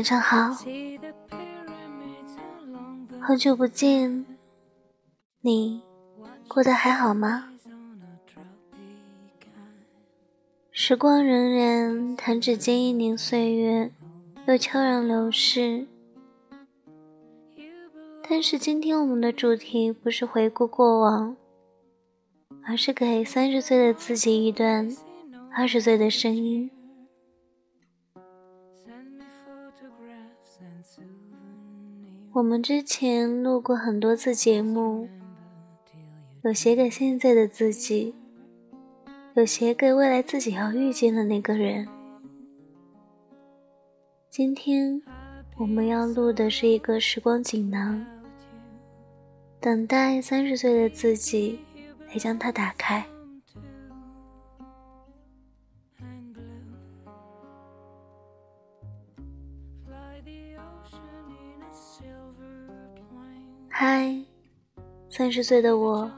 晚上好，好久不见，你过得还好吗？时光荏苒，弹指间一年岁月又悄然流逝。但是今天我们的主题不是回顾过往，而是给三十岁的自己一段二十岁的声音。我们之前录过很多次节目，有写给现在的自己，有写给未来自己要遇见的那个人。今天我们要录的是一个时光锦囊，等待三十岁的自己来将它打开。嗨，三十岁的我，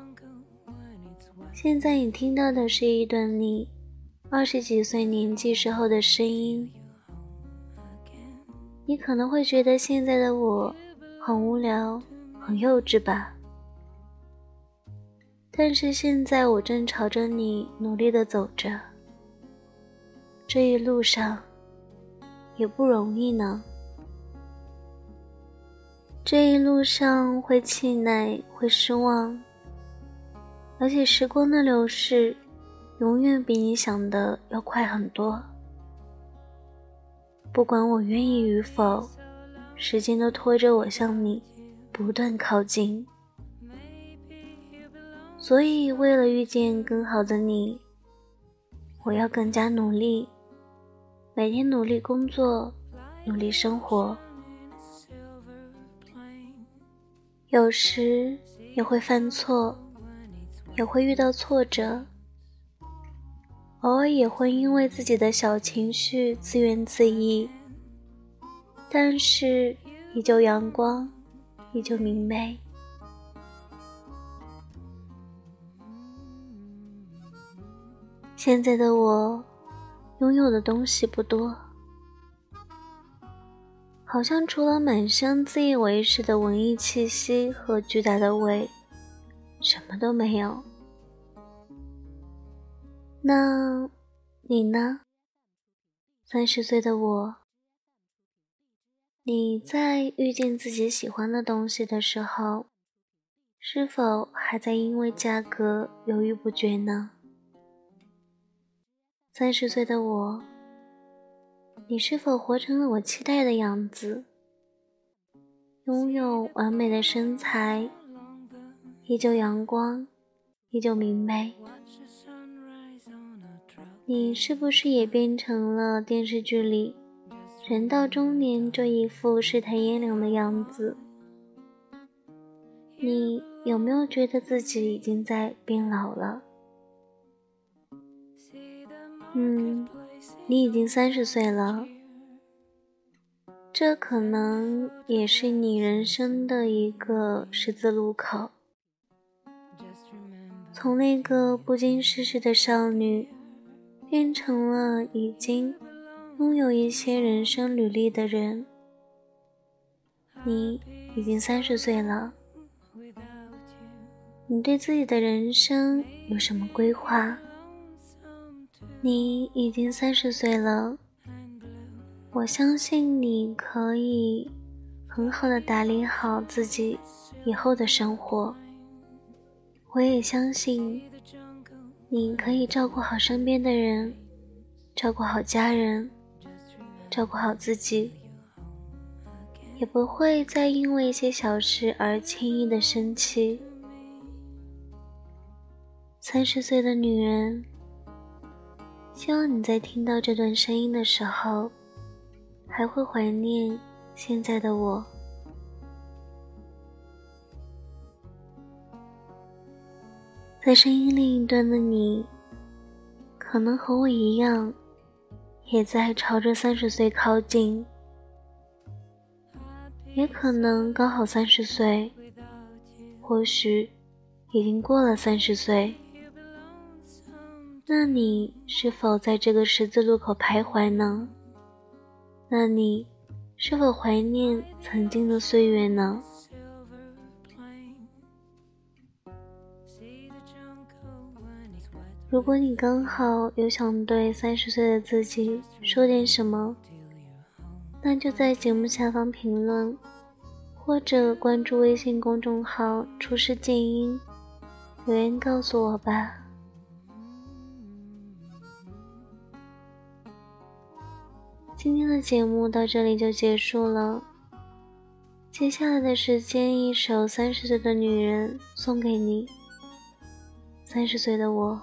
现在你听到的是一段你二十几岁年纪时候的声音。你可能会觉得现在的我很无聊、很幼稚吧？但是现在我正朝着你努力的走着，这一路上也不容易呢。这一路上会气馁，会失望，而且时光的流逝，永远比你想的要快很多。不管我愿意与否，时间都拖着我向你不断靠近。所以，为了遇见更好的你，我要更加努力，每天努力工作，努力生活。有时也会犯错，也会遇到挫折，偶尔也会因为自己的小情绪自怨自艾，但是依旧阳光，依旧明媚。现在的我，拥有的东西不多。好像除了满身自以为是的文艺气息和巨大的胃，什么都没有。那，你呢？三十岁的我，你在遇见自己喜欢的东西的时候，是否还在因为价格犹豫不决呢？三十岁的我。你是否活成了我期待的样子？拥有完美的身材，依旧阳光，依旧明媚。你是不是也变成了电视剧里人到中年这一副世态炎凉的样子？你有没有觉得自己已经在变老了？嗯。你已经三十岁了，这可能也是你人生的一个十字路口。从那个不经世事的少女，变成了已经拥有一些人生履历的人。你已经三十岁了，你对自己的人生有什么规划？你已经三十岁了，我相信你可以很好的打理好自己以后的生活。我也相信你可以照顾好身边的人，照顾好家人，照顾好自己，也不会再因为一些小事而轻易的生气。三十岁的女人。希望你在听到这段声音的时候，还会怀念现在的我。在声音另一端的你，可能和我一样，也在朝着三十岁靠近，也可能刚好三十岁，或许已经过了三十岁。那你是否在这个十字路口徘徊呢？那你是否怀念曾经的岁月呢？如果你刚好有想对三十岁的自己说点什么，那就在节目下方评论，或者关注微信公众号“出世静音”，留言告诉我吧。今天的节目到这里就结束了，接下来的时间，一首《三十岁的女人》送给你，三十岁的我。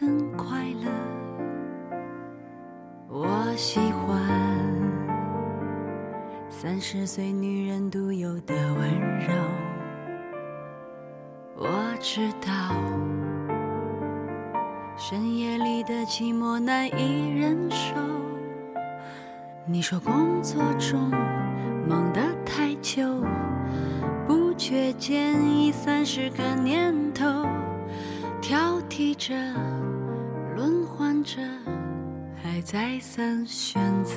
更快乐。我喜欢三十岁女人独有的温柔。我知道深夜里的寂寞难以忍受。你说工作中忙得太久，不觉间已三十个年头，挑剔着。轮换着，还再三选择。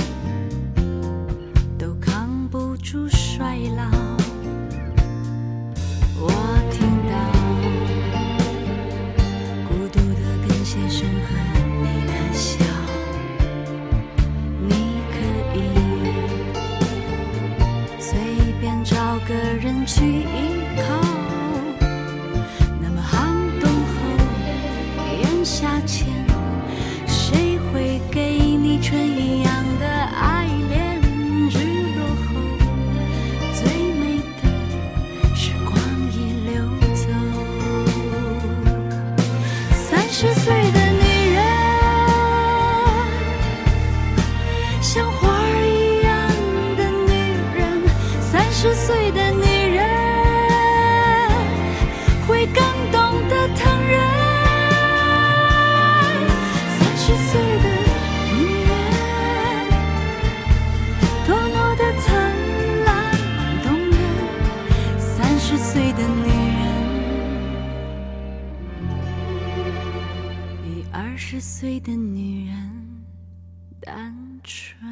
衰老，我十岁的女人会更懂得疼人三十岁的女人多么的灿烂动人三十岁的女人比二十岁的女人单纯